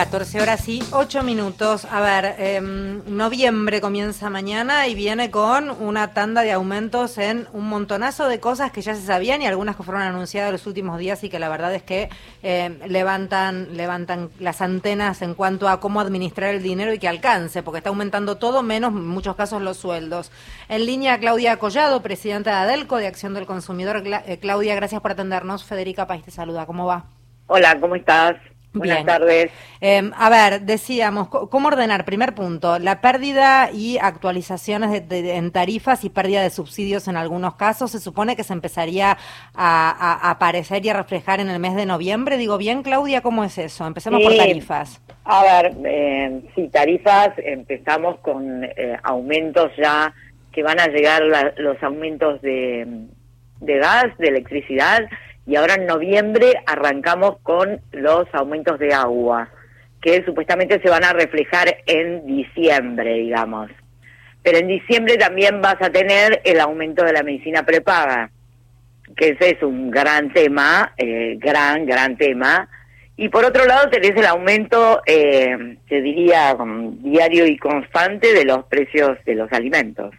14 horas y 8 minutos. A ver, em, noviembre comienza mañana y viene con una tanda de aumentos en un montonazo de cosas que ya se sabían y algunas que fueron anunciadas los últimos días y que la verdad es que em, levantan, levantan las antenas en cuanto a cómo administrar el dinero y que alcance, porque está aumentando todo, menos en muchos casos los sueldos. En línea, Claudia Collado, presidenta de ADELCO, de Acción del Consumidor. Eh, Claudia, gracias por atendernos. Federica País te saluda. ¿Cómo va? Hola, ¿cómo estás? Buenas tardes. Em, a ver, decíamos, ¿cómo ordenar? Primer punto, la pérdida y actualizaciones de, en tarifas y pérdida de subsidios en algunos casos, se supone que se empezaría a, aparecer y a reflejar en el mes de noviembre. Digo bien, Claudia, ¿cómo es eso? Empecemos por tarifas. A ver, eh, sí, tarifas, empezamos con eh, aumentos ya que van a llegar los aumentos de, de gas, de electricidad y ahora en noviembre arrancamos con los aumentos de agua, que supuestamente se van a reflejar en diciembre, digamos. Pero en diciembre también vas a tener el aumento de la medicina prepaga, que ese es un gran tema, eh, gran, gran tema. Y por otro lado tenés el aumento, eh, se diría, diario y constante de los precios de los alimentos.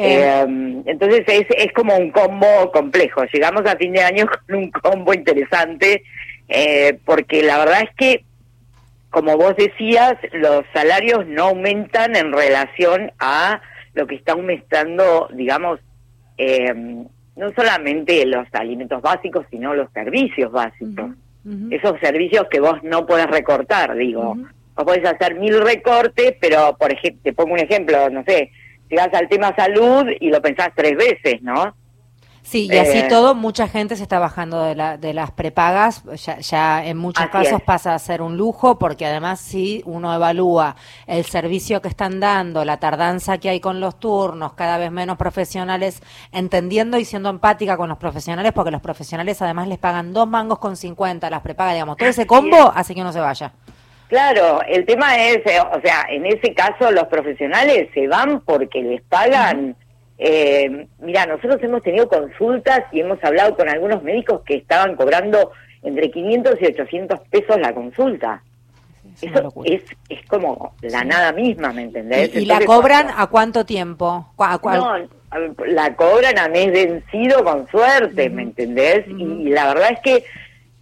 Eh, entonces es, es como un combo complejo. Llegamos a fin de año con un combo interesante, eh, porque la verdad es que, como vos decías, los salarios no aumentan en relación a lo que está aumentando, digamos, eh, no solamente los alimentos básicos, sino los servicios básicos. Esos servicios que vos no podés recortar, digo. Vos podés hacer mil recortes, pero, por ejemplo, te pongo un ejemplo, no sé, llegas al tema salud y lo pensás tres veces, ¿no? Sí, y así eh, todo, mucha gente se está bajando de, la, de las prepagas, ya, en muchos casos pasa a ser un lujo, porque además si uno evalúa el servicio que están dando, la tardanza que hay con los turnos, cada vez menos profesionales, entendiendo y siendo empática con los profesionales, porque los profesionales además les pagan dos mangos con cincuenta las prepagas, digamos, todo ese combo hace que uno se vaya. Claro, el tema es, eh, o sea, en ese caso los profesionales se van porque les pagan. Eh, mira, nosotros hemos tenido consultas y hemos hablado con algunos médicos que estaban cobrando entre 500 y 800 pesos la consulta. Eso es, es como la nada misma, ¿me entendés? ¿Y, la cobran a cuánto tiempo? No, la cobran a mes vencido con suerte, ¿me entendés? Y la verdad es que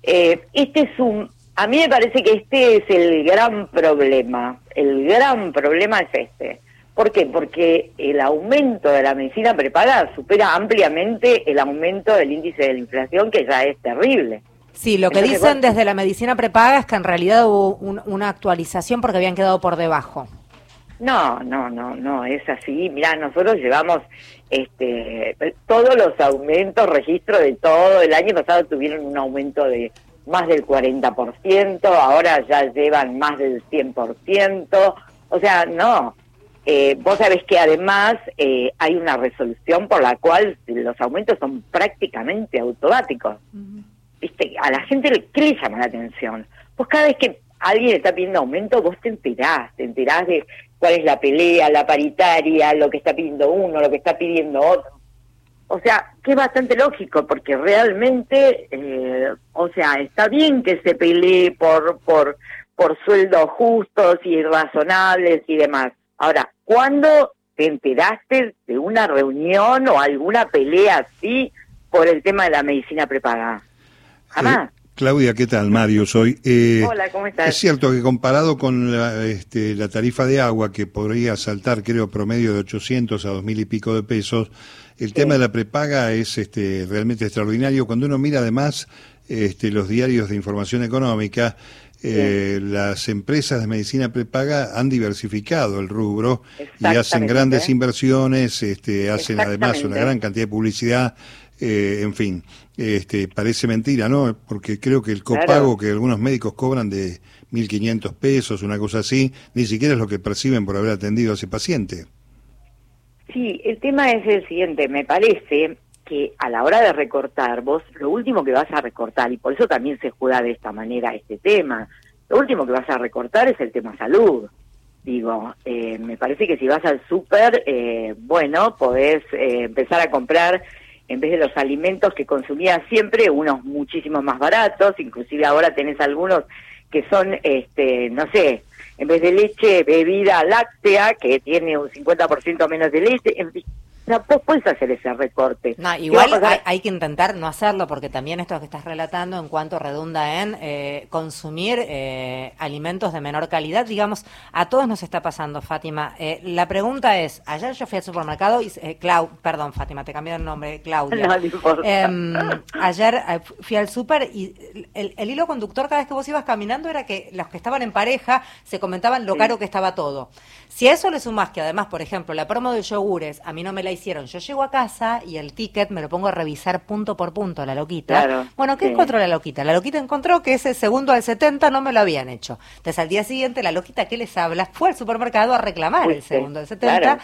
eh, este es un a mí me parece que este es el gran problema. El gran problema es este. ¿Por qué? Porque el aumento de la medicina preparada supera ampliamente el aumento del índice de la inflación, que ya es terrible. Sí, lo que dicen desde la medicina prepaga es que en realidad hubo una actualización porque habían quedado por debajo. No, no, no, no, es así. Mira, nosotros llevamos este, todos los aumentos, registro de todo. El año pasado tuvieron un aumento de más del 40%, ahora ya llevan más del 100%, o sea, no. Eh, vos sabés que además eh, hay una resolución por la cual los aumentos son prácticamente automáticos. ¿Viste? A la gente, ¿qué le llama la atención? Pues cada vez que alguien está pidiendo aumento, vos te enterás, te enterás de cuál es la pelea, la paritaria, lo que está pidiendo uno, lo que está pidiendo otro. O sea, que es bastante lógico, porque realmente, eh, o sea, está bien que se pelee por, por, por sueldos justos y razonables y demás. Ahora, ¿cuándo te enteraste de una reunión o alguna pelea así por el tema de la medicina prepagada? Jamás. Claudia, ¿qué tal? Mario soy. Eh, Hola, ¿cómo estás? Es cierto que comparado con la, este, la tarifa de agua, que podría saltar, creo, promedio de 800 a 2000 y pico de pesos, el tema de la prepaga es este, realmente extraordinario. Cuando uno mira además este, los diarios de información económica, eh, las empresas de medicina prepaga han diversificado el rubro y hacen grandes inversiones, este, hacen además una gran cantidad de publicidad, eh, en fin, este, parece mentira, ¿no? Porque creo que el copago que algunos médicos cobran de 1.500 pesos, una cosa así, ni siquiera es lo que perciben por haber atendido a ese paciente. Sí, el tema es el siguiente, me parece que a la hora de recortar, vos lo último que vas a recortar, y por eso también se juega de esta manera este tema, lo último que vas a recortar es el tema salud. Digo, eh, me parece que si vas al súper, eh, bueno, podés eh, empezar a comprar, en vez de los alimentos que consumías siempre, unos muchísimo más baratos, inclusive ahora tenés algunos que son, este, no sé, en vez de leche, bebida láctea, que tiene un 50% menos de leche, en no, vos puedes hacer ese recorte. No, igual hay, que intentar no hacerlo porque también esto que estás relatando en cuanto redunda en eh, consumir eh, alimentos de menor calidad, digamos, a todos nos está pasando, Fátima. Eh, la pregunta es, ayer yo fui al supermercado y, Clau, perdón, Fátima, te cambié el nombre, Claudia. No, em, ayer fui al super y el, hilo conductor cada vez que vos ibas caminando era que los que estaban en pareja se comentaban lo caro que estaba todo. Si a eso le sumás que además, por ejemplo, la promo de yogures, a mí no me la hicieron. Yo llego a casa y el ticket me lo pongo a revisar punto por punto, la loquita. bueno, ¿qué encontró la loquita? La loquita encontró que ese segundo al 70 no me lo habían hecho. Entonces al día siguiente la loquita que les habla fue al supermercado a reclamar el segundo al 70.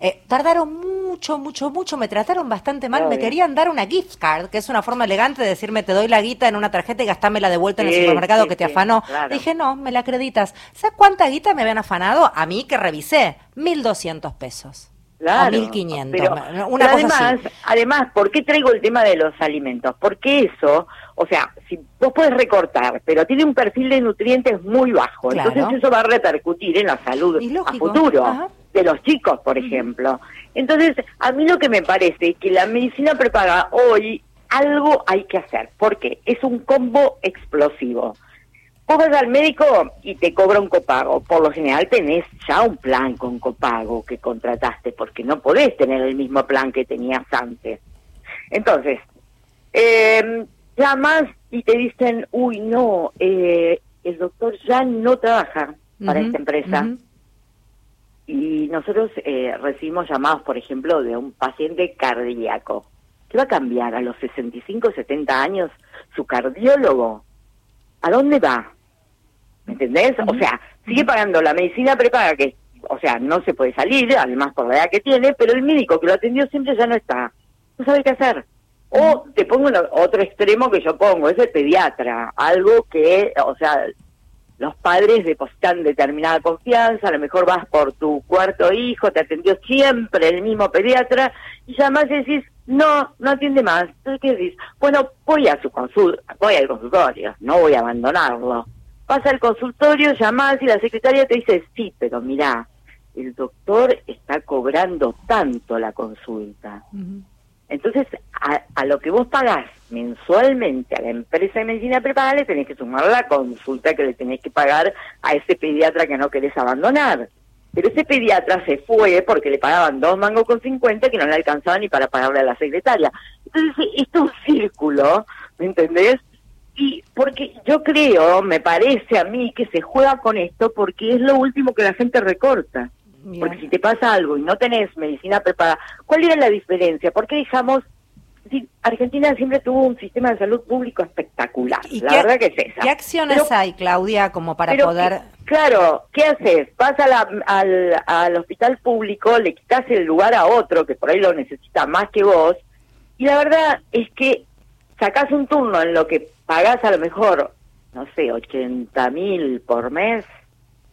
Eh, tardaron mucho, mucho, mucho, me trataron bastante mal, me querían dar una gift card, que es una forma elegante de decirme te doy la guita en una tarjeta y gastámela de vuelta en el supermercado que te afanó. Dije, no, me la acreditas. ¿Sabes cuánta guita me habían afanado? A mí que revisé, 1.200 pesos. Claro, 1500. una además, además, ¿por qué traigo el tema de los alimentos? Porque eso, o sea, si vos puedes recortar, pero tiene un perfil de nutrientes muy bajo, entonces eso va a repercutir en la salud a futuro de los chicos, por ejemplo. Entonces, a mí lo que me parece es que la medicina prepaga hoy algo hay que hacer, porque es un combo explosivo. Vos vas al médico y te cobra un copago. Por lo general tenés ya un plan con copago que contrataste, porque no podés tener el mismo plan que tenías antes. Entonces, eh, llamas y te dicen, uy, no, eh, el doctor ya no trabaja para esta empresa. Y nosotros eh, recibimos llamados, por ejemplo, de un paciente cardíaco. ¿Qué va a cambiar a los 65, 70 años su cardiólogo? ¿A dónde va? ¿Me entendés? O sea, sigue pagando la medicina prepaga, que, o sea, no se puede salir, además por la edad que tiene, pero el médico que lo atendió siempre ya no está. No sabe qué hacer. O te pongo otro extremo que yo pongo, es el pediatra, algo que, o sea, los padres depositan determinada confianza, a lo mejor vas por tu cuarto hijo, te atendió siempre el mismo pediatra, y y decís, no, no atiende más. Entonces, ¿qué decís? Bueno, voy a su consulta, voy al consultorio, no voy a abandonarlo. Vas al consultorio, llamás y la secretaria te dice, sí, pero mira, el doctor está cobrando tanto la consulta. Entonces, a, lo que vos pagás mensualmente a la empresa de medicina preparada, le tenés que sumar la consulta que le tenés que pagar a ese pediatra que no querés abandonar. Pero ese pediatra se fue porque le pagaban dos mangos con cincuenta que no le alcanzaban ni para pagarle a la secretaria. Entonces, esto es un círculo, ¿me entendés? Y porque yo creo, me parece a mí, que se juega con esto porque es lo último que la gente recorta. Porque si te pasa algo y no tenés medicina preparada, ¿cuál era la diferencia? ¿Por qué dejamos Argentina siempre tuvo un sistema de salud público espectacular. ¿Y la verdad que es esa. ¿Qué acciones hay, Claudia, como para poder...? claro, ¿qué haces? Vas al, al hospital público, le quitas el lugar a otro que por ahí lo necesita más que vos, y la verdad es que sacás un turno en lo que pagás a lo mejor, no sé, 80 mil por mes,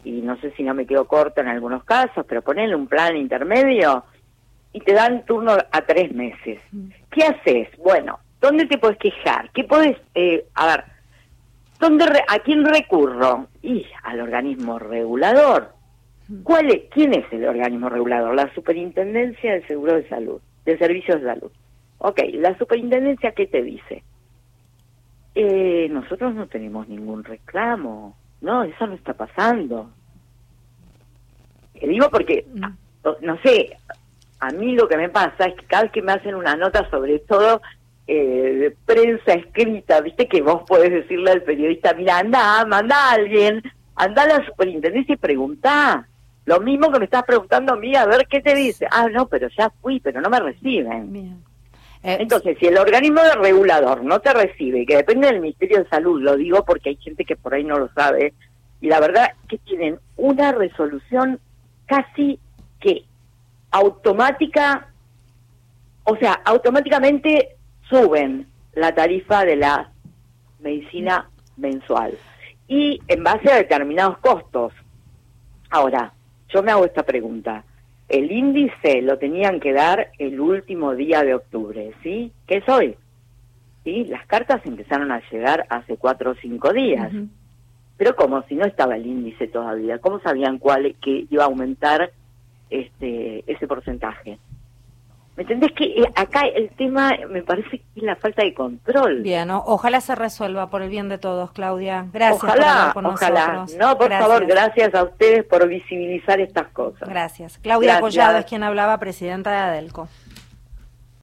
y no sé si no me quedo corto en algunos casos, pero ponerle un plan intermedio y te dan turno a tres meses. Mm. ¿Qué haces? Bueno, ¿dónde te puedes quejar? ¿Qué puedes, eh, a ver, ¿dónde ¿a quién recurro? Y al organismo regulador. Mm. ¿Cuál es, ¿Quién es el organismo regulador? La Superintendencia del Seguro de Salud, de Servicios de Salud. Ok, la Superintendencia, ¿qué te dice? Eh, nosotros no tenemos ningún reclamo. No, eso no está pasando. Te digo porque, mm. no sé, a mí lo que me pasa es que cada vez que me hacen una nota, sobre todo eh, de prensa escrita, viste que vos podés decirle al periodista, mira, anda, manda a alguien, anda a la superintendencia y pregunta. Lo mismo que me estás preguntando a mí, a ver qué te dice. Ah, no, pero ya fui, pero no me reciben. Eh, Entonces, si el organismo de regulador no te recibe, que depende del Ministerio de Salud, lo digo porque hay gente que por ahí no lo sabe, y la verdad que tienen una resolución casi que automática, o sea, automáticamente suben la tarifa de la medicina mensual y en base a determinados costos. Ahora, yo me hago esta pregunta. El índice lo tenían que dar el último día de octubre, ¿sí? ¿Qué es hoy? ¿Sí? Las cartas empezaron a llegar hace cuatro o cinco días. Pero ¿cómo? Si no estaba el índice todavía, ¿cómo sabían cuál que iba a aumentar este ese porcentaje? ¿Me entendés que eh, acá el tema me parece que es la falta de control? Bien, ojalá se resuelva por el bien de todos, Claudia. Gracias ojalá, por ojalá. No, por favor, gracias a ustedes por visibilizar estas cosas. Gracias. Claudia Collado es quien hablaba, presidenta de Adelco.